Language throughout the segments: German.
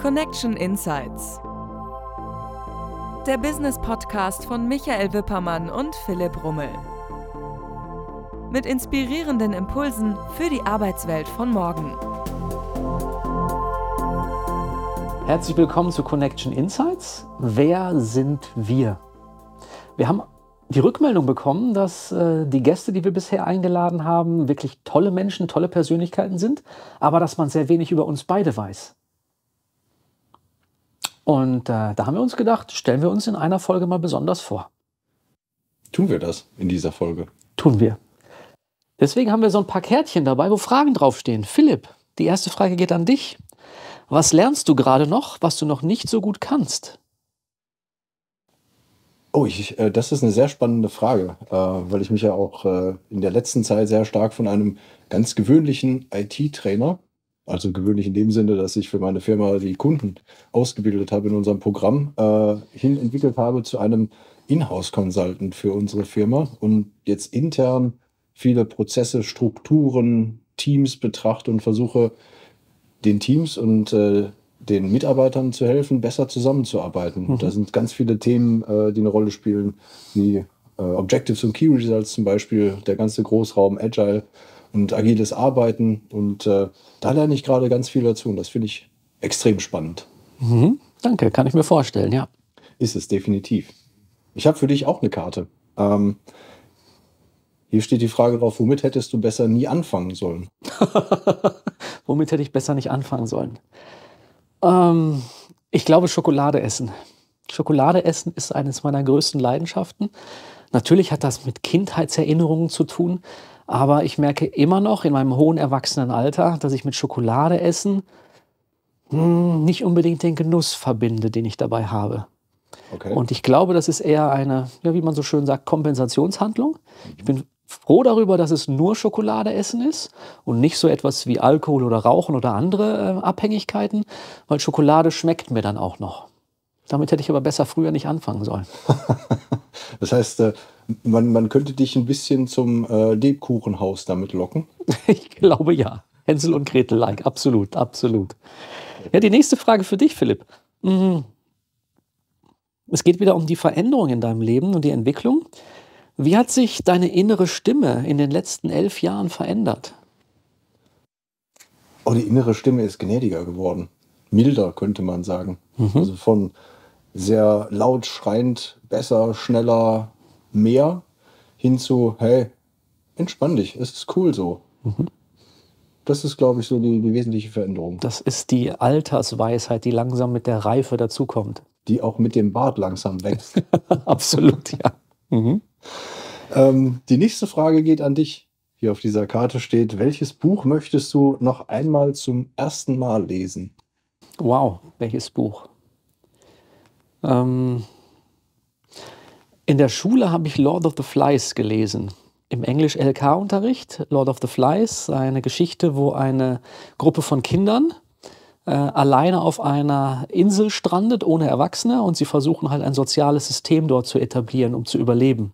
Connection Insights. Der Business Podcast von Michael Wippermann und Philipp Rummel. Mit inspirierenden Impulsen für die Arbeitswelt von morgen. Herzlich willkommen zu Connection Insights. Wer sind wir? Wir haben die Rückmeldung bekommen, dass äh, die Gäste, die wir bisher eingeladen haben, wirklich tolle Menschen, tolle Persönlichkeiten sind, aber dass man sehr wenig über uns beide weiß. Und äh, da haben wir uns gedacht, stellen wir uns in einer Folge mal besonders vor. Tun wir das in dieser Folge? Tun wir. Deswegen haben wir so ein paar Kärtchen dabei, wo Fragen draufstehen. Philipp, die erste Frage geht an dich. Was lernst du gerade noch, was du noch nicht so gut kannst? Oh, ich, äh, das ist eine sehr spannende Frage, äh, weil ich mich ja auch äh, in der letzten Zeit sehr stark von einem ganz gewöhnlichen IT-Trainer, also gewöhnlich in dem Sinne, dass ich für meine Firma die Kunden ausgebildet habe in unserem Programm, äh, hin entwickelt habe zu einem Inhouse-Consultant für unsere Firma und jetzt intern viele Prozesse, Strukturen, Teams betrachte und versuche, den Teams und äh, den Mitarbeitern zu helfen, besser zusammenzuarbeiten. Mhm. Da sind ganz viele Themen, äh, die eine Rolle spielen, wie äh, Objectives und Key Results zum Beispiel, der ganze Großraum Agile und agiles Arbeiten. Und äh, da lerne ich gerade ganz viel dazu und das finde ich extrem spannend. Mhm. Danke, kann ich mir vorstellen, ja. Ist es definitiv. Ich habe für dich auch eine Karte. Ähm, hier steht die Frage drauf, womit hättest du besser nie anfangen sollen? womit hätte ich besser nicht anfangen sollen? Ähm, ich glaube, Schokolade essen. Schokolade essen ist eines meiner größten Leidenschaften. Natürlich hat das mit Kindheitserinnerungen zu tun, aber ich merke immer noch in meinem hohen Erwachsenenalter, dass ich mit Schokolade essen hm, nicht unbedingt den Genuss verbinde, den ich dabei habe. Okay. Und ich glaube, das ist eher eine, ja, wie man so schön sagt, Kompensationshandlung. Ich bin froh darüber, dass es nur Schokolade essen ist und nicht so etwas wie Alkohol oder Rauchen oder andere äh, Abhängigkeiten, weil Schokolade schmeckt mir dann auch noch. Damit hätte ich aber besser früher nicht anfangen sollen. das heißt, äh, man, man könnte dich ein bisschen zum äh, Lebkuchenhaus damit locken? ich glaube ja. Hänsel und Gretel-like, absolut, absolut. Ja, die nächste Frage für dich, Philipp. Mhm. Es geht wieder um die Veränderung in deinem Leben und die Entwicklung. Wie hat sich deine innere Stimme in den letzten elf Jahren verändert? Oh, die innere Stimme ist gnädiger geworden. Milder, könnte man sagen. Mhm. Also von sehr laut schreiend, besser, schneller, mehr hin zu, hey, entspann dich, es ist cool so. Mhm. Das ist, glaube ich, so die, die, wesentliche Veränderung. Das ist die Altersweisheit, die langsam mit der Reife dazukommt. Die auch mit dem Bart langsam wächst. Absolut, ja. Mhm. Ähm, die nächste Frage geht an dich. Hier auf dieser Karte steht, welches Buch möchtest du noch einmal zum ersten Mal lesen? Wow, welches Buch? Ähm, in der Schule habe ich Lord of the Flies gelesen. Im Englisch-LK-Unterricht, Lord of the Flies, eine Geschichte, wo eine Gruppe von Kindern äh, alleine auf einer Insel strandet, ohne Erwachsene, und sie versuchen halt ein soziales System dort zu etablieren, um zu überleben.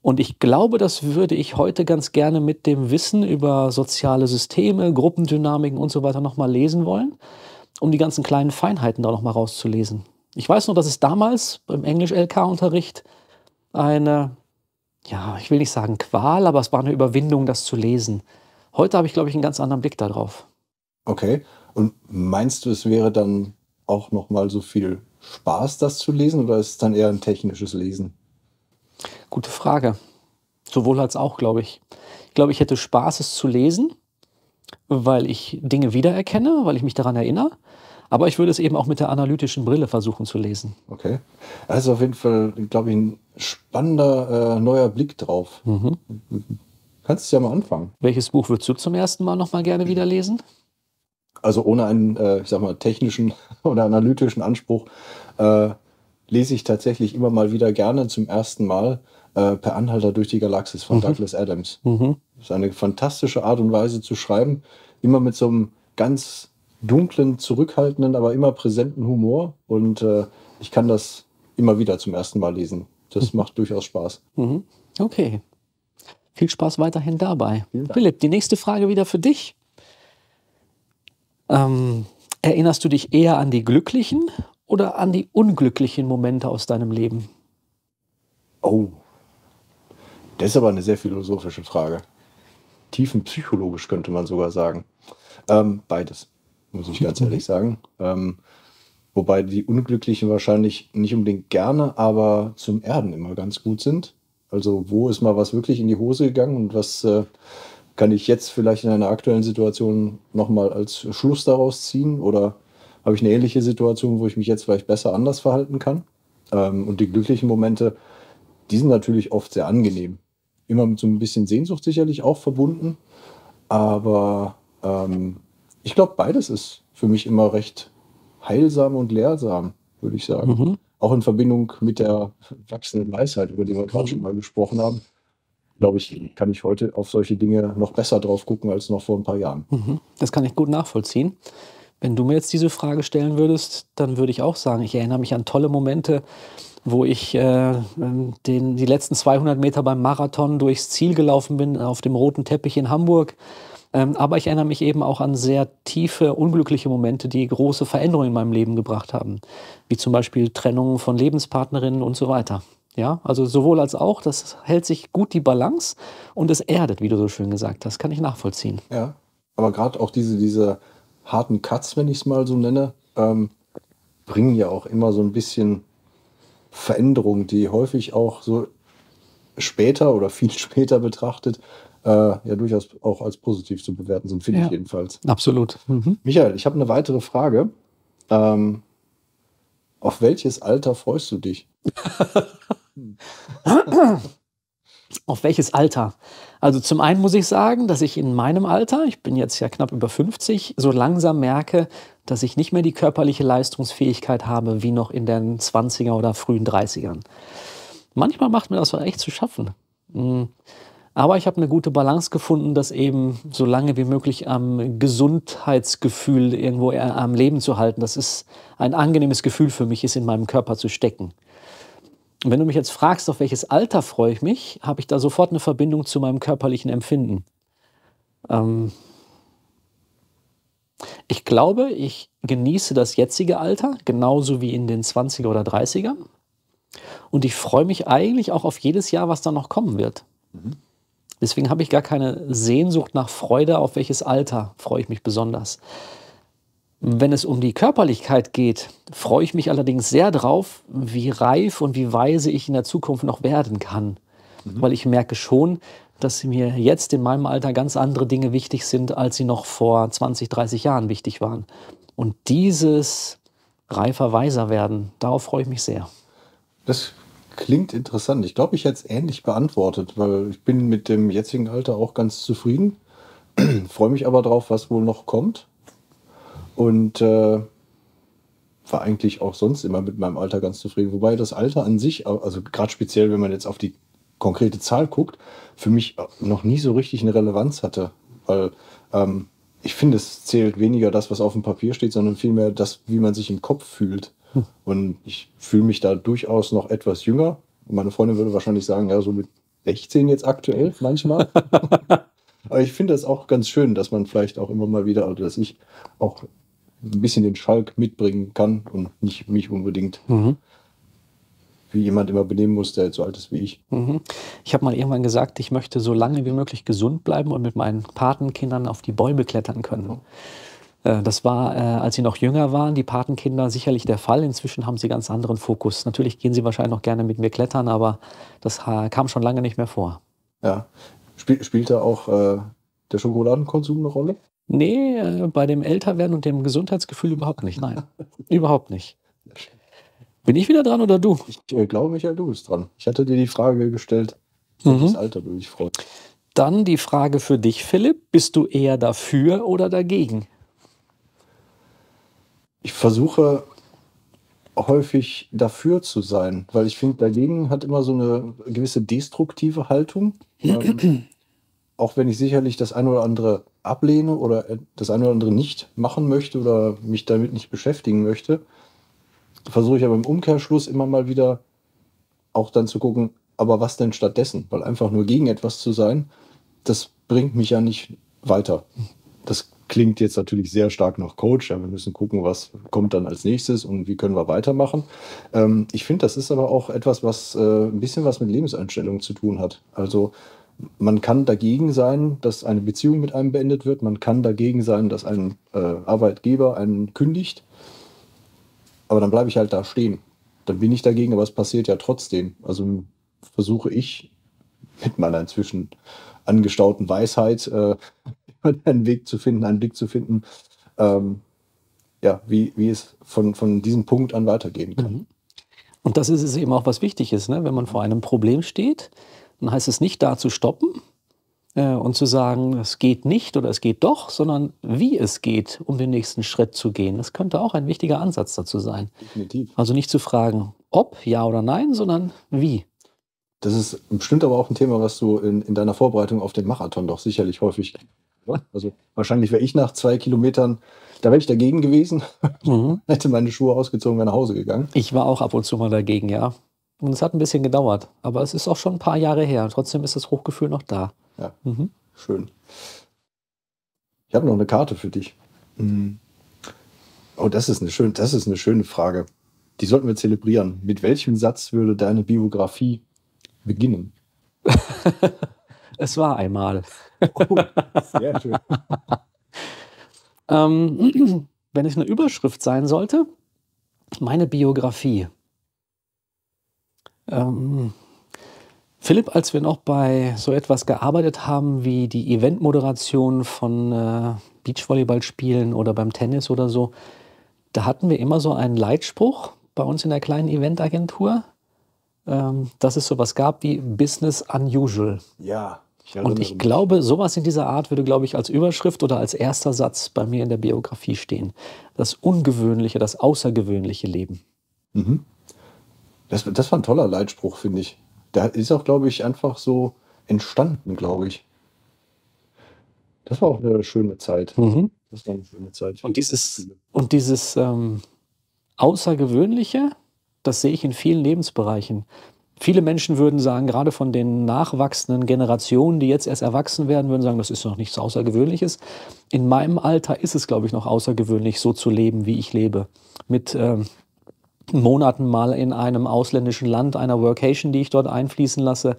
Und ich glaube, das würde ich heute ganz gerne mit dem Wissen über soziale Systeme, Gruppendynamiken und so weiter nochmal lesen wollen, um die ganzen kleinen Feinheiten da nochmal rauszulesen. Ich weiß nur, dass es damals beim Englisch-LK-Unterricht eine, ja, ich will nicht sagen Qual, aber es war eine Überwindung, das zu lesen. Heute habe ich, glaube ich, einen ganz anderen Blick darauf. Okay. Und meinst du, es wäre dann auch nochmal so viel Spaß, das zu lesen, oder ist es dann eher ein technisches Lesen? Gute Frage. Sowohl als auch, glaube ich. Ich glaube, ich hätte Spaß, es zu lesen, weil ich Dinge wiedererkenne, weil ich mich daran erinnere. Aber ich würde es eben auch mit der analytischen Brille versuchen zu lesen. Okay. Also auf jeden Fall, glaube ich, ein spannender äh, neuer Blick drauf. Mhm. Kannst du ja mal anfangen. Welches Buch würdest du zum ersten Mal noch mal gerne wieder lesen? Also ohne einen, äh, ich sag mal, technischen oder analytischen Anspruch. Äh, lese ich tatsächlich immer mal wieder gerne zum ersten Mal äh, Per Anhalter durch die Galaxis von mhm. Douglas Adams. Mhm. Das ist eine fantastische Art und Weise zu schreiben, immer mit so einem ganz dunklen, zurückhaltenden, aber immer präsenten Humor. Und äh, ich kann das immer wieder zum ersten Mal lesen. Das mhm. macht durchaus Spaß. Mhm. Okay. Viel Spaß weiterhin dabei. Philipp, die nächste Frage wieder für dich. Ähm, Erinnerst du dich eher an die glücklichen oder an die unglücklichen Momente aus deinem Leben? Oh, das ist aber eine sehr philosophische Frage. Tiefenpsychologisch könnte man sogar sagen. Ähm, beides, muss ich ganz ehrlich sagen. Ähm, wobei die Unglücklichen wahrscheinlich nicht unbedingt gerne, aber zum Erden immer ganz gut sind. Also wo ist mal was wirklich in die Hose gegangen und was äh, kann ich jetzt vielleicht in einer aktuellen Situation nochmal als Schluss daraus ziehen? Oder habe ich eine ähnliche Situation, wo ich mich jetzt vielleicht besser anders verhalten kann? Ähm, und die glücklichen Momente, die sind natürlich oft sehr angenehm. Immer mit so ein bisschen Sehnsucht sicherlich auch verbunden. Aber ähm, ich glaube, beides ist für mich immer recht heilsam und lehrsam, würde ich sagen. Mhm. Auch in Verbindung mit der wachsenden Weisheit, über die wir gerade schon mal gesprochen haben, glaube ich, kann ich heute auf solche Dinge noch besser drauf gucken als noch vor ein paar Jahren. Mhm. Das kann ich gut nachvollziehen. Wenn du mir jetzt diese Frage stellen würdest, dann würde ich auch sagen, ich erinnere mich an tolle Momente, wo ich äh, den, die letzten 200 Meter beim Marathon durchs Ziel gelaufen bin, auf dem roten Teppich in Hamburg. Ähm, aber ich erinnere mich eben auch an sehr tiefe, unglückliche Momente, die große Veränderungen in meinem Leben gebracht haben. Wie zum Beispiel Trennungen von Lebenspartnerinnen und so weiter. Ja, also sowohl als auch, das hält sich gut die Balance und es erdet, wie du so schön gesagt hast, kann ich nachvollziehen. Ja, aber gerade auch diese, diese harten Cuts, wenn ich es mal so nenne, ähm, bringen ja auch immer so ein bisschen Veränderung, die häufig auch so später oder viel später betrachtet äh, ja durchaus auch als positiv zu bewerten sind, finde Ja. ich jedenfalls. Absolut. Mhm. Michael, ich habe eine weitere Frage. Ähm, auf welches Alter freust du dich? Auf welches Alter? Also zum einen muss ich sagen, dass ich in meinem Alter, ich bin jetzt ja knapp über 50, so langsam merke, dass ich nicht mehr die körperliche Leistungsfähigkeit habe wie noch in den 20er oder frühen 30ern. Manchmal macht mir das echt zu schaffen. Aber ich habe eine gute Balance gefunden, das eben so lange wie möglich am Gesundheitsgefühl irgendwo eher am Leben zu halten. Das ist ein angenehmes Gefühl für mich, ist in meinem Körper zu stecken. Und wenn du mich jetzt fragst, auf welches Alter freue ich mich, habe ich da sofort eine Verbindung zu meinem körperlichen Empfinden. Ähm ich glaube, ich genieße das jetzige Alter genauso wie in den 20er oder 30er. Und ich freue mich eigentlich auch auf jedes Jahr, was da noch kommen wird. Deswegen habe ich gar keine Sehnsucht nach Freude, auf welches Alter freue ich mich besonders. Wenn es um die Körperlichkeit geht, freue ich mich allerdings sehr drauf, wie reif und wie weise ich in der Zukunft noch werden kann. Weil ich merke schon, dass mir jetzt in meinem Alter ganz andere Dinge wichtig sind, als sie noch vor 20, 30 Jahren wichtig waren. Und dieses reifer, weiser werden, darauf freue ich mich sehr. Das klingt interessant. Ich glaube, ich hätte es ähnlich beantwortet, weil ich bin mit dem jetzigen Alter auch ganz zufrieden. Freue mich aber drauf, was wohl noch kommt. Und äh, war eigentlich auch sonst immer mit meinem Alter ganz zufrieden. Wobei das Alter an sich, also gerade speziell, wenn man jetzt auf die konkrete Zahl guckt, für mich noch nie so richtig eine Relevanz hatte. Weil ähm, ich finde, es zählt weniger das, was auf dem Papier steht, sondern vielmehr das, wie man sich im Kopf fühlt. Und ich fühle mich da durchaus noch etwas jünger. Meine Freundin würde wahrscheinlich sagen, ja, so mit 16 jetzt aktuell manchmal. Aber ich finde es auch ganz schön, dass man vielleicht auch immer mal wieder, also dass ich auch ein bisschen den Schalk mitbringen kann und nicht mich unbedingt wie jemand immer benehmen muss, der jetzt so alt ist wie ich. Mhm. Ich habe mal irgendwann gesagt, ich möchte so lange wie möglich gesund bleiben und mit meinen Patenkindern auf die Bäume klettern können. Äh, Das war, äh, als sie noch jünger waren, die Patenkinder sicherlich der Fall. Inzwischen haben sie ganz anderen Fokus. Natürlich gehen sie wahrscheinlich noch gerne mit mir klettern, aber das ha- kam schon lange nicht mehr vor. Ja. Spiel, spielt da auch äh, der Schokoladenkonsum eine Rolle? Nee, äh, bei dem Älterwerden und dem Gesundheitsgefühl überhaupt nicht. Nein, überhaupt nicht. Bin ich wieder dran oder du? Ich äh, glaube, Michael, du bist dran. Ich hatte dir die Frage gestellt, welches Alter du dich freust. Dann die Frage für dich, Philipp. Bist du eher dafür oder dagegen? Ich versuche häufig dafür zu sein, weil ich finde, dagegen hat immer so eine gewisse destruktive Haltung. Ähm, auch wenn ich sicherlich das eine oder andere ablehne oder äh, das eine oder andere nicht machen möchte oder mich damit nicht beschäftigen möchte, versuche ich aber im Umkehrschluss immer mal wieder auch dann zu gucken, aber was denn stattdessen? Weil einfach nur gegen etwas zu sein, das bringt mich ja nicht weiter. Das klingt jetzt natürlich sehr stark nach Coach. Ja, wir müssen gucken, was kommt dann als nächstes und wie können wir weitermachen. Ähm, ich finde, das ist aber auch etwas, was äh, ein bisschen was mit Lebenseinstellung zu tun hat. Also man kann dagegen sein, dass eine Beziehung mit einem beendet wird. Man kann dagegen sein, dass ein äh, Arbeitgeber einen kündigt. Aber dann bleibe ich halt da stehen. Dann bin ich dagegen, aber es passiert ja trotzdem. Also versuche ich mit meiner inzwischen angestauten Weisheit äh, einen Weg zu finden, einen Blick zu finden, ähm, ja, wie, wie es von, von diesem Punkt an weitergehen kann. Mhm. Und das ist es eben auch, was wichtig ist, ne? wenn man vor einem Problem steht, dann heißt es nicht da zu stoppen äh, und zu sagen, es geht nicht oder es geht doch, sondern wie es geht, um den nächsten Schritt zu gehen. Das könnte auch ein wichtiger Ansatz dazu sein. Definitiv. Also nicht zu fragen, ob, ja oder nein, sondern wie. Das ist bestimmt aber auch ein Thema, was du in, in deiner Vorbereitung auf den Marathon doch sicherlich häufig. Also wahrscheinlich wäre ich nach zwei Kilometern, da wäre ich dagegen gewesen, mhm. hätte meine Schuhe ausgezogen, wäre nach Hause gegangen. Ich war auch ab und zu mal dagegen, ja. Und es hat ein bisschen gedauert, aber es ist auch schon ein paar Jahre her. Trotzdem ist das Hochgefühl noch da. Ja, mhm. schön. Ich habe noch eine Karte für dich. Mhm. Oh, das ist, eine schön, das ist eine schöne Frage. Die sollten wir zelebrieren. Mit welchem Satz würde deine Biografie beginnen? es war einmal. Oh, sehr schön. ähm, wenn es eine Überschrift sein sollte, meine Biografie. Ähm, Philipp, als wir noch bei so etwas gearbeitet haben wie die Eventmoderation von äh, Beachvolleyballspielen oder beim Tennis oder so, da hatten wir immer so einen Leitspruch bei uns in der kleinen Eventagentur, ähm, dass es sowas gab wie Business Unusual. Ja. Ich und ich glaube, sowas in dieser Art würde, glaube ich, als Überschrift oder als erster Satz bei mir in der Biografie stehen. Das ungewöhnliche, das außergewöhnliche Leben. Mhm. Das, das war ein toller Leitspruch, finde ich. Der ist auch, glaube ich, einfach so entstanden, glaube ich. Das war auch eine schöne Zeit. Mhm. Das war eine schöne Zeit. Und dieses, und dieses ähm, Außergewöhnliche, das sehe ich in vielen Lebensbereichen. Viele Menschen würden sagen, gerade von den nachwachsenden Generationen, die jetzt erst erwachsen werden, würden sagen, das ist noch nichts Außergewöhnliches. In meinem Alter ist es, glaube ich, noch außergewöhnlich, so zu leben, wie ich lebe. Mit ähm, Monaten mal in einem ausländischen Land, einer Workation, die ich dort einfließen lasse,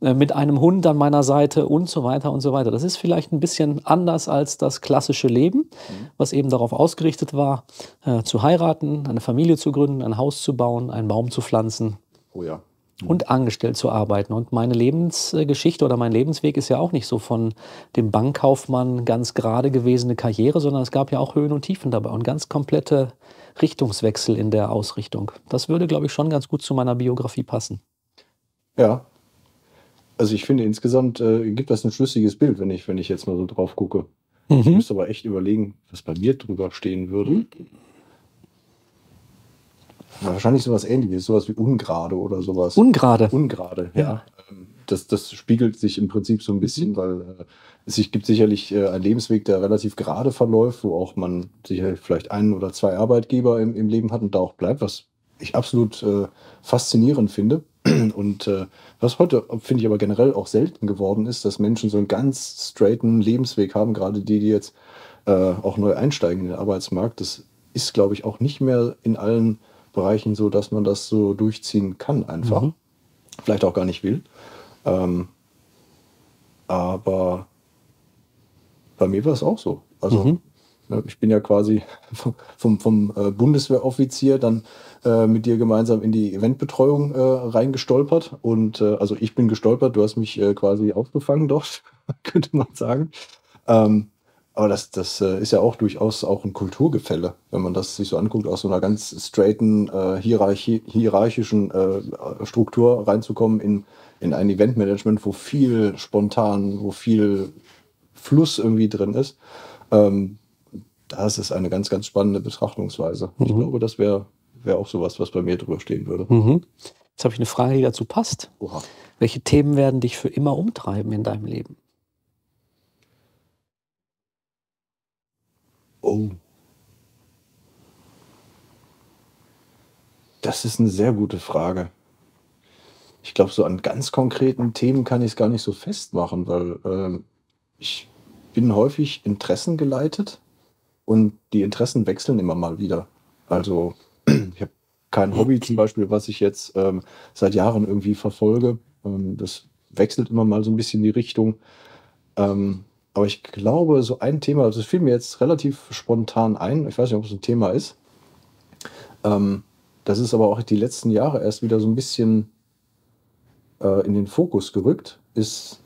äh, mit einem Hund an meiner Seite und so weiter und so weiter. Das ist vielleicht ein bisschen anders als das klassische Leben, mhm. was eben darauf ausgerichtet war, äh, zu heiraten, eine Familie zu gründen, ein Haus zu bauen, einen Baum zu pflanzen. Oh ja. Mhm. Und angestellt zu arbeiten. Und meine Lebensgeschichte oder mein Lebensweg ist ja auch nicht so von dem Bankkaufmann ganz gerade gewesene Karriere, sondern es gab ja auch Höhen und Tiefen dabei und ganz komplette Richtungswechsel in der Ausrichtung. Das würde, glaube ich, schon ganz gut zu meiner Biografie passen. Ja. Also ich finde insgesamt äh, gibt das ein schlüssiges Bild, wenn ich, wenn ich jetzt mal so drauf gucke. Mhm. Ich müsste aber echt überlegen, was bei mir drüber stehen würde. Wahrscheinlich sowas ähnliches, sowas wie ungerade oder sowas. Ungerade. Ungerade, ja. ja. Ähm, das, das spiegelt sich im Prinzip so ein bisschen, mhm. weil äh, es gibt sicherlich äh, einen Lebensweg, der relativ gerade verläuft, wo auch man sicherlich vielleicht einen oder zwei Arbeitgeber im, im Leben hat und da auch bleibt, was ich absolut äh, faszinierend finde. Und äh, was heute, finde ich aber generell auch selten geworden ist, dass Menschen so einen ganz straighten Lebensweg haben, gerade die, die jetzt äh, auch neu einsteigen in den Arbeitsmarkt. Das ist, glaube ich, auch nicht mehr in allen Bereichen so, dass man das so durchziehen kann einfach. Mhm. Vielleicht auch gar nicht will. Ähm, aber bei mir war es auch so. Also mhm. Ne, ich bin ja quasi vom, vom, äh, Bundeswehroffizier dann äh, mit dir gemeinsam in die Eventbetreuung äh, reingestolpert. Und äh, also ich bin gestolpert, du hast mich äh, quasi aufgefangen dort, könnte man sagen. Ähm, aber das, das äh, ist ja auch durchaus auch ein Kulturgefälle, wenn man das sich so anguckt, aus so einer ganz straighten, äh, hierarchi hierarchischen äh, Struktur reinzukommen in, in ein Eventmanagement, wo viel spontan, wo viel Fluss irgendwie drin ist. Ähm, das ist eine ganz, ganz spannende Betrachtungsweise. Mhm. Ich glaube, das wäre wär auch sowas, was bei mir drüber stehen würde. Mhm. Jetzt habe ich eine Frage, die dazu passt. Oha. Welche Themen werden dich für immer umtreiben in deinem Leben? Oh. Das ist eine sehr gute Frage. Ich glaube, so an ganz konkreten Themen kann ich es gar nicht so festmachen, weil ähm, ich bin häufig Interessen geleitet und die Interessen wechseln immer mal wieder. Also ich habe kein Hobby zum Beispiel, was ich jetzt ähm, seit Jahren irgendwie verfolge. Ähm, das wechselt immer mal so ein bisschen die Richtung. Ähm, aber ich glaube, so ein Thema, also es fiel mir jetzt relativ spontan ein, ich weiß nicht, ob es ein Thema ist. Ähm, das ist aber auch die letzten Jahre erst wieder so ein bisschen äh, in den Fokus gerückt, ist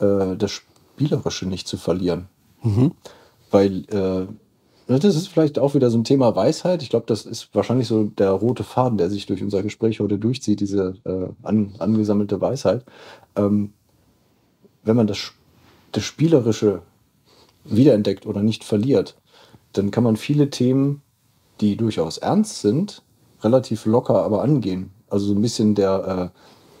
äh, das Spielerische nicht zu verlieren. Mhm. Weil äh, das ist vielleicht auch wieder so ein Thema Weisheit. Ich glaube, das ist wahrscheinlich so der rote Faden, der sich durch unser Gespräch heute durchzieht, diese äh, an, angesammelte Weisheit. Ähm, wenn man das, das Spielerische wiederentdeckt oder nicht verliert, dann kann man viele Themen, die durchaus ernst sind, relativ locker aber angehen. Also so ein bisschen der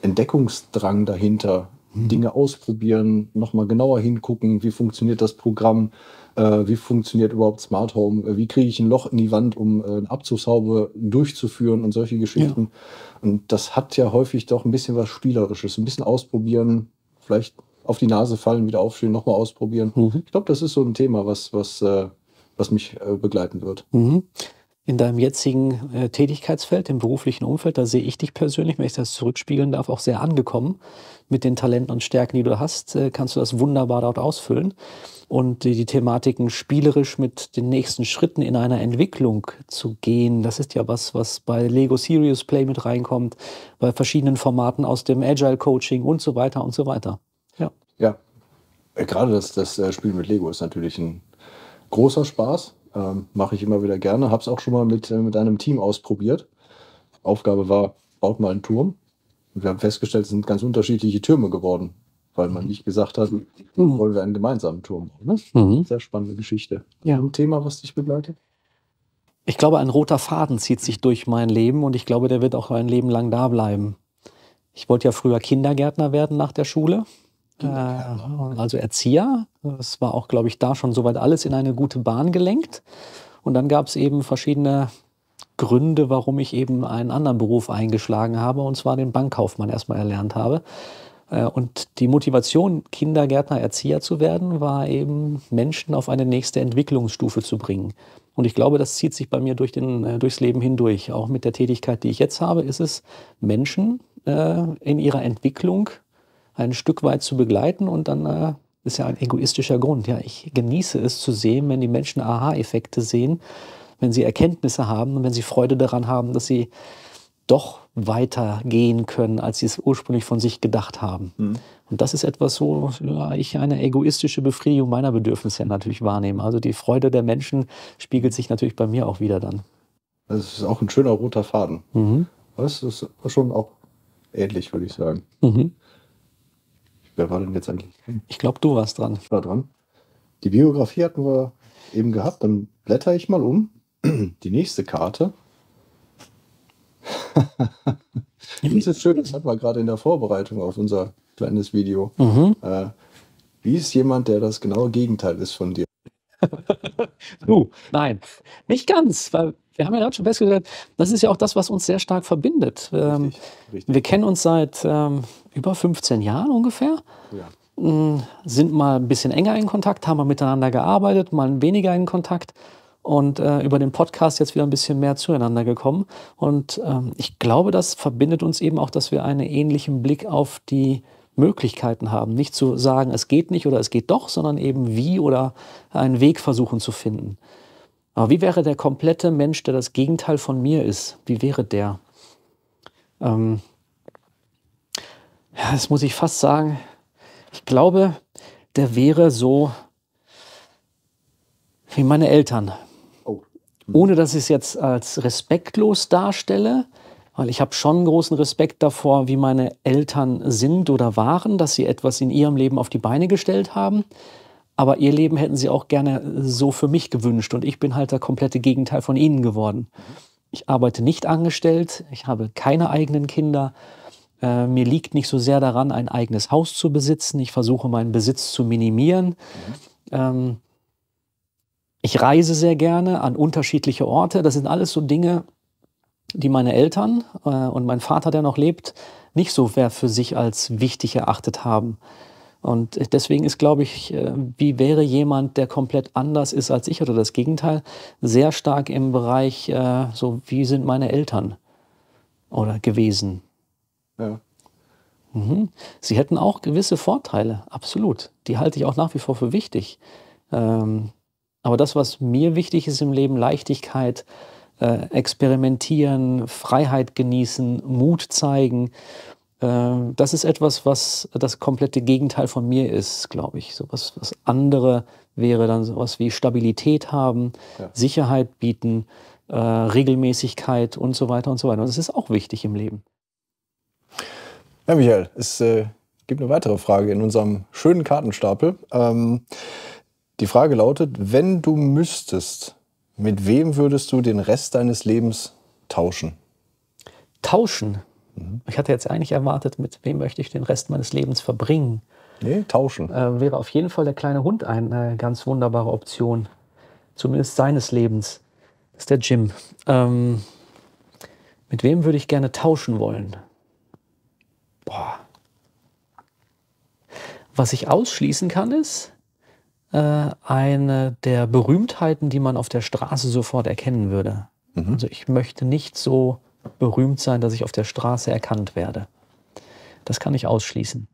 äh, Entdeckungsdrang dahinter, mhm. Dinge ausprobieren, nochmal genauer hingucken, wie funktioniert das Programm, äh, wie funktioniert überhaupt Smart Home, äh, wie kriege ich ein Loch in die Wand, um äh, eine Abzugshaube durchzuführen und solche Geschichten. Ja. Und das hat ja häufig doch ein bisschen was Spielerisches, ein bisschen ausprobieren, vielleicht auf die Nase fallen, wieder aufstehen, nochmal ausprobieren. Mhm. Ich glaube, das ist so ein Thema, was, was, äh, was mich äh, begleiten wird. Mhm in deinem jetzigen äh, Tätigkeitsfeld, im beruflichen Umfeld, da sehe ich dich persönlich, wenn ich das zurückspiegeln darf, auch sehr angekommen. Mit den Talenten und Stärken, die du hast, äh, kannst du das wunderbar dort ausfüllen. Und die, die Thematiken spielerisch mit den nächsten Schritten in einer Entwicklung zu gehen, das ist ja was, was bei Lego Serious Play mit reinkommt, bei verschiedenen Formaten aus dem Agile Coaching und so weiter und so weiter. Äh, gerade das, das äh, Spiel mit Lego ist natürlich ein großer Spaß ähm, Mache ich immer wieder gerne. Habe es auch schon mal mit, äh, mit einem Team ausprobiert. Aufgabe war, baut mal einen Turm. Und wir haben festgestellt, es sind ganz unterschiedliche Türme geworden, weil man nicht gesagt hat, mhm. wollen wir einen gemeinsamen Turm bauen. Ne? Mhm. Sehr spannende Geschichte. Ja. Ein Thema, was dich begleitet? Ich glaube, ein roter Faden zieht sich durch mein Leben und ich glaube, der wird auch ein Leben lang da bleiben. Ich wollte ja früher Kindergärtner werden nach der Schule. Äh, also Erzieher. Es war auch, glaube ich, da schon soweit alles in eine gute Bahn gelenkt. Und dann gab es eben verschiedene Gründe, warum ich eben einen anderen Beruf eingeschlagen habe, und zwar den Bankkaufmann erstmal erlernt habe. Äh, und die Motivation, Kindergärtner, Erzieher zu werden, war eben, Menschen auf eine nächste Entwicklungsstufe zu bringen. Und ich glaube, das zieht sich bei mir durch den, äh, durchs Leben hindurch. Auch mit der Tätigkeit, die ich jetzt habe, ist es, Menschen äh, in ihrer Entwicklung ein Stück weit zu begleiten und dann äh, ist ja ein egoistischer Grund. Ja, ich genieße es zu sehen, wenn die Menschen Aha-Effekte sehen, wenn sie Erkenntnisse haben und wenn sie Freude daran haben, dass sie doch weitergehen können, als sie es ursprünglich von sich gedacht haben. Mhm. Und das ist etwas, wo ja, ich eine egoistische Befriedigung meiner Bedürfnisse natürlich wahrnehme. Also die Freude der Menschen spiegelt sich natürlich bei mir auch wieder dann. Das ist auch ein schöner roter Faden. Mhm. Das ist schon auch ähnlich, würde ich sagen. Mhm. Wer war denn jetzt eigentlich? Ich glaube, du warst dran. Ich war dran. Die Biografie hatten wir eben gehabt. Dann blätter ich mal um. Die nächste Karte. das ist schön, das hatten wir gerade in der Vorbereitung auf unser kleines Video. Mhm. Äh, wie ist jemand, der das genaue Gegenteil ist von dir? du, nein, nicht ganz, weil wir haben ja gerade schon festgestellt, das ist ja auch das, was uns sehr stark verbindet. Ähm, richtig, richtig. Wir kennen uns seit ähm, über 15 Jahren ungefähr. Ja. Mm, sind mal ein bisschen enger in Kontakt, haben mal miteinander gearbeitet, mal weniger in Kontakt und äh, über den Podcast jetzt wieder ein bisschen mehr zueinander gekommen. Und ähm, ich glaube, das verbindet uns eben auch, dass wir einen ähnlichen Blick auf die Möglichkeiten haben. Nicht zu sagen, es geht nicht oder es geht doch, sondern eben wie oder einen Weg versuchen zu finden. Aber wie wäre der komplette Mensch, der das Gegenteil von mir ist? Wie wäre der? Ähm ja, das muss ich fast sagen. Ich glaube, der wäre so wie meine Eltern. Oh. Ohne dass ich es jetzt als respektlos darstelle, weil ich habe schon großen Respekt davor, wie meine Eltern sind oder waren, dass sie etwas in ihrem Leben auf die Beine gestellt haben. Aber ihr Leben hätten sie auch gerne so für mich gewünscht und ich bin halt der komplette Gegenteil von ihnen geworden. Ich arbeite nicht angestellt, ich habe keine eigenen Kinder. Äh, mir liegt nicht so sehr daran, ein eigenes Haus zu besitzen. Ich versuche meinen Besitz zu minimieren. Ähm, ich reise sehr gerne an unterschiedliche Orte. Das sind alles so Dinge, die meine Eltern äh, und mein Vater, der noch lebt, nicht so für sich als wichtig erachtet haben. Und deswegen ist, glaube ich, äh, wie wäre jemand, der komplett anders ist als ich oder das Gegenteil, sehr stark im Bereich, äh, so wie sind meine Eltern oder gewesen. Ja. Mhm. Sie hätten auch gewisse Vorteile, absolut. Die halte ich auch nach wie vor für wichtig. Ähm, aber das, was mir wichtig ist im Leben, Leichtigkeit, äh, experimentieren, Freiheit genießen, Mut zeigen, das ist etwas, was das komplette Gegenteil von mir ist, glaube ich. So was, was andere wäre dann sowas wie Stabilität haben, ja. Sicherheit bieten, äh, Regelmäßigkeit und so weiter und so weiter. Und das ist auch wichtig im Leben. Ja, Michael, es äh, gibt eine weitere Frage in unserem schönen Kartenstapel. Ähm, die Frage lautet, wenn du müsstest, mit wem würdest du den Rest deines Lebens tauschen? Tauschen? Mhm. Ich hatte jetzt eigentlich erwartet, mit wem möchte ich den Rest meines Lebens verbringen. Nee, tauschen. Äh, wäre auf jeden Fall der kleine Hund eine ganz wunderbare Option. Zumindest seines Lebens. Das ist der Jim. Ähm, mit wem würde ich gerne tauschen wollen? Boah. Was ich ausschließen kann, ist äh, eine der Berühmtheiten, die man auf der Straße sofort erkennen würde. Mhm. Also ich möchte nicht so berühmt sein, dass ich auf der Straße erkannt werde. Das kann ich ausschließen.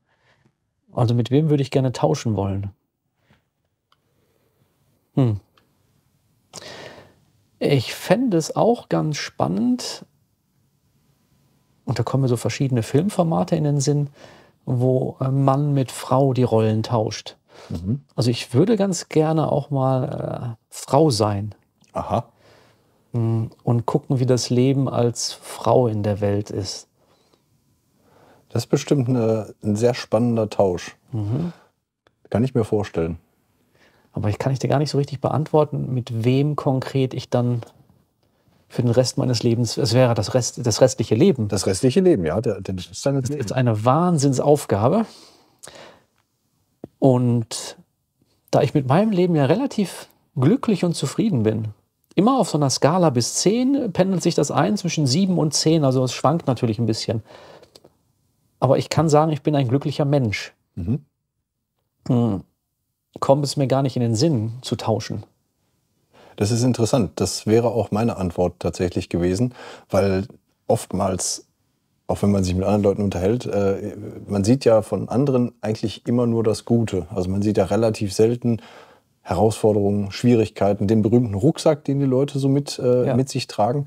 Also mit wem würde ich gerne tauschen wollen? Hm. Ich fände es auch ganz spannend, und da kommen mir so verschiedene Filmformate in den Sinn, wo Mann mit Frau die Rollen tauscht. Mhm. Also ich würde ganz gerne auch mal äh, Frau sein. Aha. Und gucken, wie das Leben als Frau in der Welt ist. Das ist bestimmt eine, ein sehr spannender Tausch. Mhm. Kann ich mir vorstellen. Aber ich kann ich dir gar nicht so richtig beantworten, mit wem konkret ich dann für den Rest meines Lebens, es wäre das, Rest, das restliche Leben. Das restliche Leben, ja. Der, der ist das ist eine Wahnsinnsaufgabe. Und da ich mit meinem Leben ja relativ glücklich und zufrieden bin, immer auf so einer Skala bis 10 pendelt sich das ein zwischen 7 und 10, also es schwankt natürlich ein bisschen. Aber ich kann sagen, ich bin ein glücklicher Mensch. Mhm. Hm. Kommt es mir gar nicht in den Sinn zu tauschen. Das ist interessant. Das wäre auch meine Antwort tatsächlich gewesen, weil oftmals, auch wenn man sich mit anderen Leuten unterhält, äh, man sieht ja von anderen eigentlich immer nur das Gute. Also man sieht ja relativ selten Herausforderungen, Schwierigkeiten, den berühmten Rucksack, den die Leute so mit, äh, ja. mit sich tragen.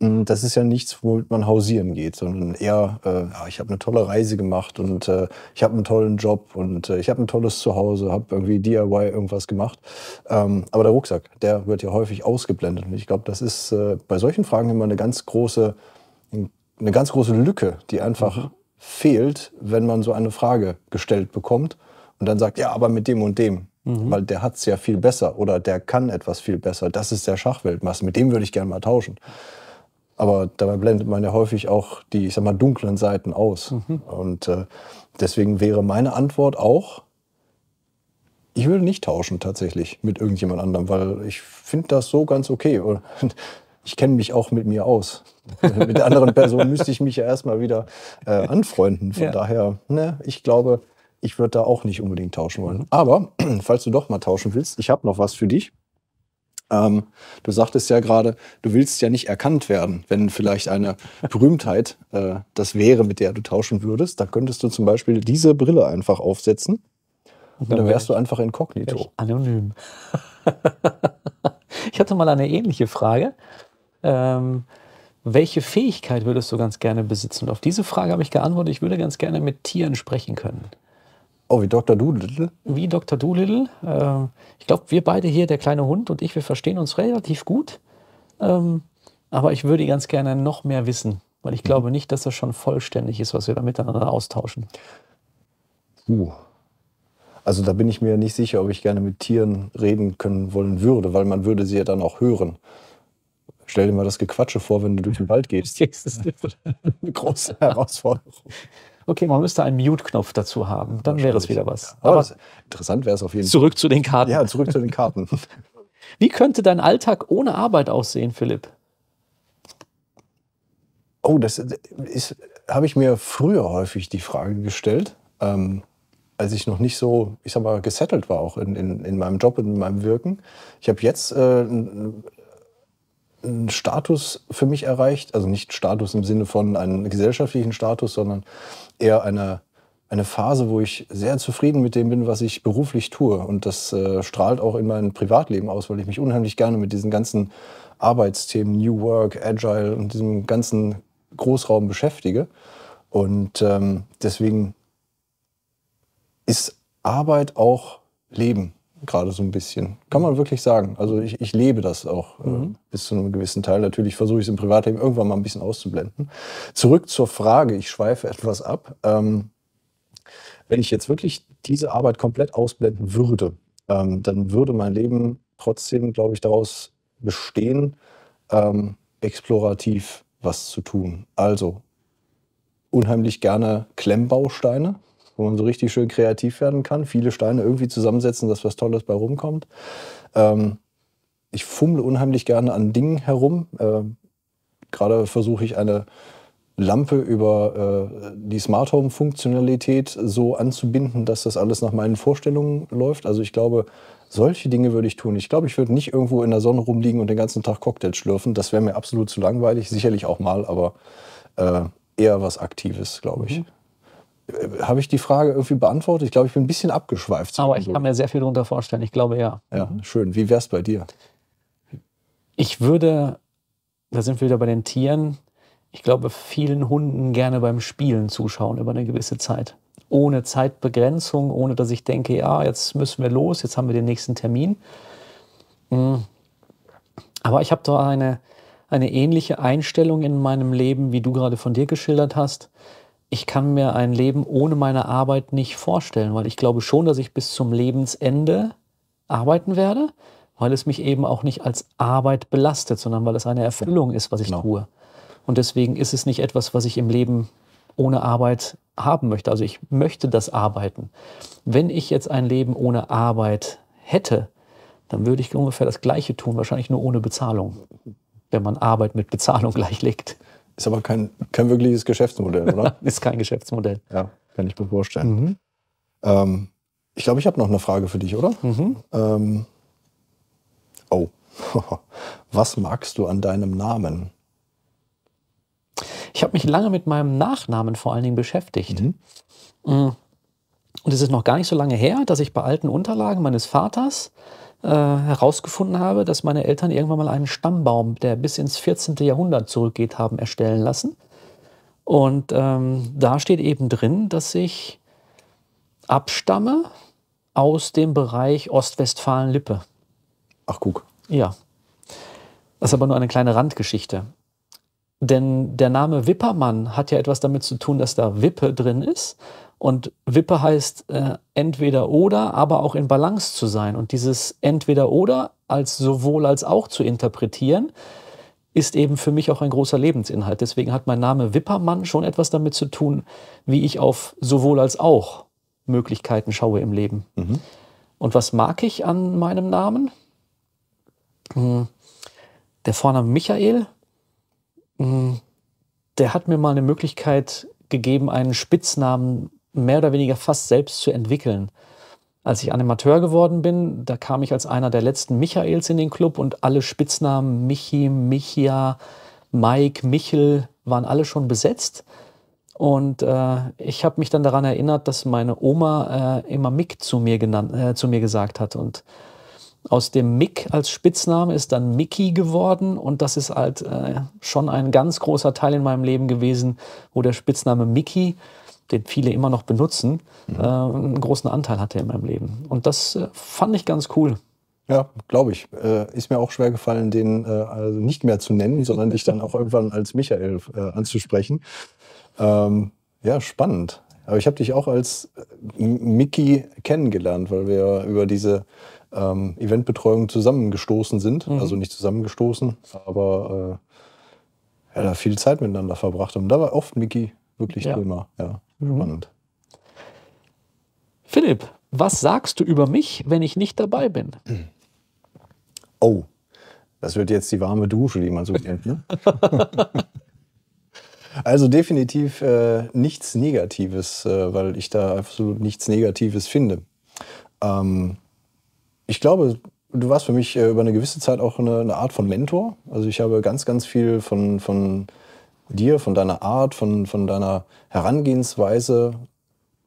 Mm, das ist ja nichts, womit man hausieren geht, sondern eher, äh, ja, ich habe eine tolle Reise gemacht und äh, ich habe einen tollen Job und äh, ich habe ein tolles Zuhause, habe irgendwie DIY irgendwas gemacht. Ähm, aber der Rucksack, der wird ja häufig ausgeblendet. Und ich glaube, das ist äh, bei solchen Fragen immer eine ganz große, eine ganz große Lücke, die einfach mhm. fehlt, wenn man so eine Frage gestellt bekommt und dann sagt, ja, aber mit dem und dem. Mhm. Weil der hat es ja viel besser oder der kann etwas viel besser. Das ist der Schachweltmeister. Mit dem würde ich gerne mal tauschen. Aber dabei blendet man ja häufig auch die, ich sag mal, dunklen Seiten aus. Mhm. Und äh, deswegen wäre meine Antwort auch, ich würde nicht tauschen tatsächlich mit irgendjemand anderem, weil ich finde das so ganz okay. Ich kenne mich auch mit mir aus. mit der anderen Person müsste ich mich ja erstmal wieder äh, anfreunden. Von ja. daher, ne, ich glaube, ich würde da auch nicht unbedingt tauschen wollen. Mhm. Aber falls du doch mal tauschen willst, ich habe noch was für dich. Ähm, du sagtest ja gerade, du willst ja nicht erkannt werden, wenn vielleicht eine Berühmtheit äh, das wäre, mit der du tauschen würdest. Da könntest du zum Beispiel diese Brille einfach aufsetzen und dann wärst du einfach inkognito. Anonym. ich hatte mal eine ähnliche Frage. Ähm, welche Fähigkeit würdest du ganz gerne besitzen? Und auf diese Frage habe ich geantwortet, ich würde ganz gerne mit Tieren sprechen können. Oh, wie Dr. Doolittle? Wie Dr. Doolittle. Äh, ich glaube, wir beide hier, der kleine Hund und ich, wir verstehen uns relativ gut. Ähm, aber ich würde ganz gerne noch mehr wissen, weil ich mhm. glaube nicht, dass das schon vollständig ist, was wir da miteinander austauschen. Uh. Also da bin ich mir nicht sicher, ob ich gerne mit Tieren reden können wollen würde, weil man würde sie ja dann auch hören. Stell dir mal das Gequatsche vor, wenn du durch den Wald gehst. Das ist eine große Herausforderung. Okay, man müsste einen Mute-Knopf dazu haben. Dann wäre es wieder was. Aber, Aber interessant wäre es auf jeden Fall. Zurück zu den Karten. Ja, zurück zu den Karten. Wie könnte dein Alltag ohne Arbeit aussehen, Philipp? Oh, das habe ich mir früher häufig die Frage gestellt. Ähm, als ich noch nicht so, ich sag mal, gesettelt war, auch in, in, in meinem Job und in meinem Wirken. Ich habe jetzt äh, einen Status für mich erreicht, also nicht Status im Sinne von einem gesellschaftlichen Status, sondern eher eine, eine Phase, wo ich sehr zufrieden mit dem bin, was ich beruflich tue. Und das äh, strahlt auch in mein Privatleben aus, weil ich mich unheimlich gerne mit diesen ganzen Arbeitsthemen, New Work, Agile und diesem ganzen Großraum beschäftige. Und ähm, deswegen ist Arbeit auch Leben gerade so ein bisschen. Kann man wirklich sagen. Also ich, ich lebe das auch äh, mhm. bis zu einem gewissen Teil. Natürlich versuche ich es im Privatleben irgendwann mal ein bisschen auszublenden. Zurück zur Frage, ich schweife etwas ab. Ähm, wenn ich jetzt wirklich diese Arbeit komplett ausblenden würde, ähm, dann würde mein Leben trotzdem, glaube ich, daraus bestehen, ähm, explorativ was zu tun. Also unheimlich gerne Klemmbausteine wo man so richtig schön kreativ werden kann, viele Steine irgendwie zusammensetzen, dass was Tolles bei rumkommt. Ähm, ich fummle unheimlich gerne an Dingen herum. Äh, Gerade versuche ich eine Lampe über äh, die Smart Home Funktionalität so anzubinden, dass das alles nach meinen Vorstellungen läuft. Also ich glaube, solche Dinge würde ich tun. Ich glaube, ich würde nicht irgendwo in der Sonne rumliegen und den ganzen Tag Cocktails schlürfen. Das wäre mir absolut zu langweilig. Sicherlich auch mal, aber äh, eher was Aktives, glaube ich. Mhm. Habe ich die Frage irgendwie beantwortet? Ich glaube, ich bin ein bisschen abgeschweift. Aber ich kann mir sehr viel darunter vorstellen. Ich glaube ja. Ja, schön. Wie wäre es bei dir? Ich würde, da sind wir wieder bei den Tieren, ich glaube, vielen Hunden gerne beim Spielen zuschauen über eine gewisse Zeit. Ohne Zeitbegrenzung, ohne dass ich denke, ja, jetzt müssen wir los, jetzt haben wir den nächsten Termin. Hm. Aber ich habe da eine, eine ähnliche Einstellung in meinem Leben, wie du gerade von dir geschildert hast ich kann mir ein Leben ohne meine Arbeit nicht vorstellen, weil ich glaube schon, dass ich bis zum Lebensende arbeiten werde, weil es mich eben auch nicht als Arbeit belastet, sondern weil es eine Erfüllung ist, was ich genau. tue. Und deswegen ist es nicht etwas, was ich im Leben ohne Arbeit haben möchte. Also ich möchte das Arbeiten. Wenn ich jetzt ein Leben ohne Arbeit hätte, dann würde ich ungefähr das Gleiche tun, wahrscheinlich nur ohne Bezahlung, wenn man Arbeit mit Bezahlung gleichlegt. Ist aber kein, kein wirkliches Geschäftsmodell, oder? ist kein Geschäftsmodell. Ja, kann ich mir vorstellen. Mhm. Ähm, ich glaube, ich habe noch eine Frage für dich, oder? Mhm. Ähm, oh, was magst du an deinem Namen? Ich habe mich lange mit meinem Nachnamen vor allen Dingen beschäftigt. Mhm. Mm. Und es ist noch gar nicht so lange her, dass ich bei alten Unterlagen meines Vaters äh, herausgefunden habe, dass meine Eltern irgendwann mal einen Stammbaum, der bis ins 14. Jahrhundert zurückgeht, haben erstellen lassen. Und ähm, da steht eben drin, dass ich abstamme aus dem Bereich Ostwestfalen-Lippe. Ach, guck. Ja. Das ist aber nur eine kleine Randgeschichte. Denn der Name Wippermann hat ja etwas damit zu tun, dass da Wippe drin ist. Und Wippe heißt äh, entweder oder, aber auch in Balance zu sein. Und dieses entweder oder als sowohl als auch zu interpretieren, ist eben für mich auch ein großer Lebensinhalt. Deswegen hat mein Name Wippermann schon etwas damit zu tun, wie ich auf sowohl als auch Möglichkeiten schaue im Leben. Mhm. Und was mag ich an meinem Namen? Hm, der Vorname Michael, hm, der hat mir mal eine Möglichkeit gegeben, einen Spitznamen mehr oder weniger fast selbst zu entwickeln. Als ich Animateur geworden bin, da kam ich als einer der letzten Michaels in den Club und alle Spitznamen Michi, Michia, Mike, Michel waren alle schon besetzt. Und äh, ich habe mich dann daran erinnert, dass meine Oma äh, immer Mick zu mir, genannt, äh, zu mir gesagt hat. Und aus dem Mick als Spitzname ist dann Mickey geworden. Und das ist halt äh, schon ein ganz großer Teil in meinem Leben gewesen, wo der Spitzname Mickey den viele immer noch benutzen, mhm. äh, einen großen Anteil hatte in meinem Leben. Und das äh, fand ich ganz cool. Ja, glaube ich. Äh, ist mir auch schwer gefallen, den äh, also nicht mehr zu nennen, sondern dich dann auch irgendwann als Michael äh, anzusprechen. Ähm, ja, spannend. Aber ich habe dich auch als äh, Mickey kennengelernt, weil wir über diese ähm, Eventbetreuung zusammengestoßen sind. Mhm. Also nicht zusammengestoßen, aber ja, da viel Zeit miteinander verbracht haben. Da war oft Mickey wirklich ja. prima. Ja. Mhm. Spannend. Philipp, was sagst du über mich, wenn ich nicht dabei bin? Oh, das wird jetzt die warme Dusche, die man so kennt. Ne? Also definitiv äh, nichts Negatives, äh, weil ich da absolut nichts Negatives finde. Ähm, ich glaube, du warst für mich äh, über eine gewisse Zeit auch eine, eine, Art von Mentor. Also ich habe ganz, ganz viel von, von dir, von deiner Art, von, von deiner Herangehensweise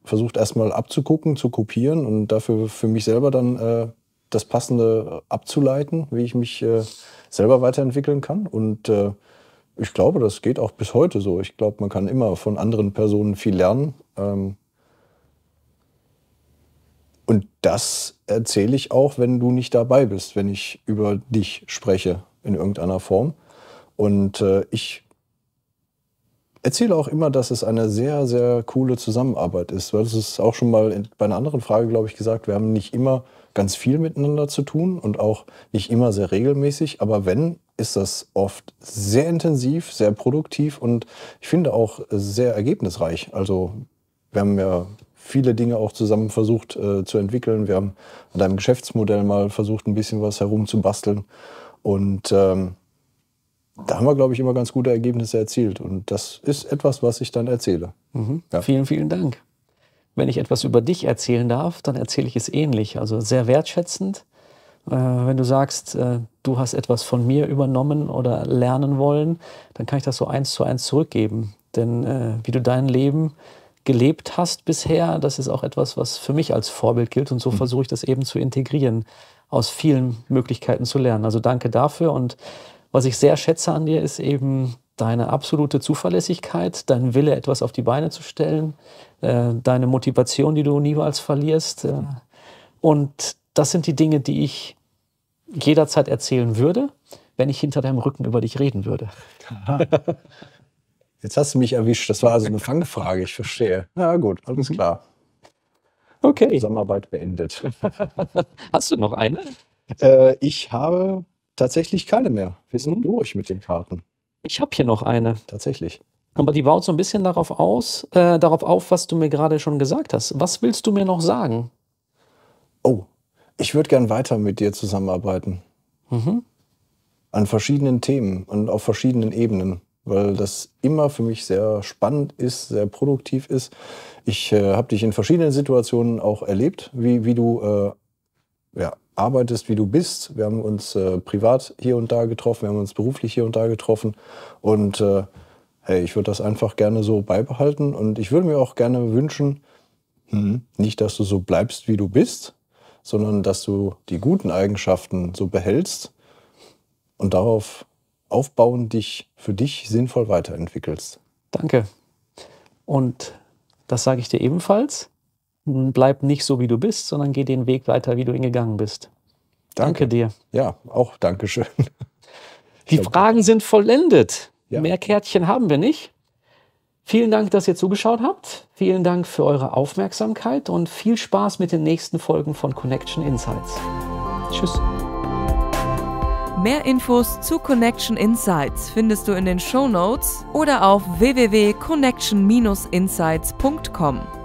versucht erstmal abzugucken, zu kopieren und dafür für mich selber dann äh, das Passende abzuleiten, wie ich mich äh, selber weiterentwickeln kann. Und äh, ich glaube, das geht auch bis heute so. Ich glaube, man kann immer von anderen Personen viel lernen. Ähm, und das erzähle ich auch, wenn du nicht dabei bist, wenn ich über dich spreche in irgendeiner Form. Und äh, ich erzähle auch immer, dass es eine sehr, sehr coole Zusammenarbeit ist. Weil es ist auch schon mal bei einer anderen Frage, glaube ich, gesagt, wir haben nicht immer ganz viel miteinander zu tun und auch nicht immer sehr regelmäßig. Aber wenn, ist das oft sehr intensiv, sehr produktiv und ich finde auch sehr ergebnisreich. Also wir haben ja viele Dinge auch zusammen versucht äh, zu entwickeln. Wir haben an deinem Geschäftsmodell mal versucht, ein bisschen was herumzubasteln. Und ähm, da haben wir, glaube ich, immer ganz gute Ergebnisse erzielt. Und das ist etwas, was ich dann erzähle. Mhm. Ja. Vielen, vielen Dank. Wenn ich etwas über dich erzählen darf, dann erzähle ich es ähnlich. Also sehr wertschätzend. Äh, wenn du sagst, äh, du hast etwas von mir übernommen oder lernen wollen, dann kann ich das so eins zu eins zurückgeben. Denn äh, wie du dein Leben gelebt hast bisher, das ist auch etwas, was für mich als Vorbild gilt. Und so mhm. versuche ich das eben zu integrieren, aus vielen Möglichkeiten zu lernen. Also danke dafür. Und was ich sehr schätze an dir, ist eben deine absolute Zuverlässigkeit, dein Wille, etwas auf die Beine zu stellen, äh, deine Motivation, die du niemals verlierst. Äh, und das sind die Dinge, die ich jederzeit erzählen würde, wenn ich hinter deinem Rücken über dich reden würde. Jetzt hast du mich erwischt. Das war also eine Fangfrage, ich verstehe. Ja, gut, alles mhm. klar. Okay. Zusammenarbeit beendet. Hast du noch eine? Äh, ich habe tatsächlich keine mehr. Wir sind mhm. durch mit den Karten. Ich habe hier noch eine. Tatsächlich. Aber die baut so ein bisschen darauf aus, äh, darauf auf, was du mir gerade schon gesagt hast. Was willst du mir noch sagen? Oh, ich würde gern weiter mit dir zusammenarbeiten. Mhm. An verschiedenen Themen und auf verschiedenen Ebenen weil das immer für mich sehr spannend ist, sehr produktiv ist. Ich äh, habe dich in verschiedenen Situationen auch erlebt, wie, wie du äh, ja, arbeitest, wie du bist. Wir haben uns äh, privat hier und da getroffen, wir haben uns beruflich hier und da getroffen. Und äh, hey, ich würde das einfach gerne so beibehalten. Und ich würde mir auch gerne wünschen, hm, nicht, dass du so bleibst, wie du bist, sondern dass du die guten Eigenschaften so behältst und darauf aufbauen dich für dich sinnvoll weiterentwickelst. Danke. Und das sage ich dir ebenfalls. Bleib nicht so, wie du bist, sondern geh den Weg weiter, wie du ihn gegangen bist. Danke, danke dir. Ja, auch Dankeschön. Die Fragen sind vollendet. Ja. Mehr Kärtchen haben wir nicht. Vielen Dank, dass ihr zugeschaut habt. Vielen Dank für eure Aufmerksamkeit und viel Spaß mit den nächsten Folgen von Connection Insights. Tschüss. Mehr Infos zu Connection Insights findest du in den Show Notes oder auf www.connection-insights.com.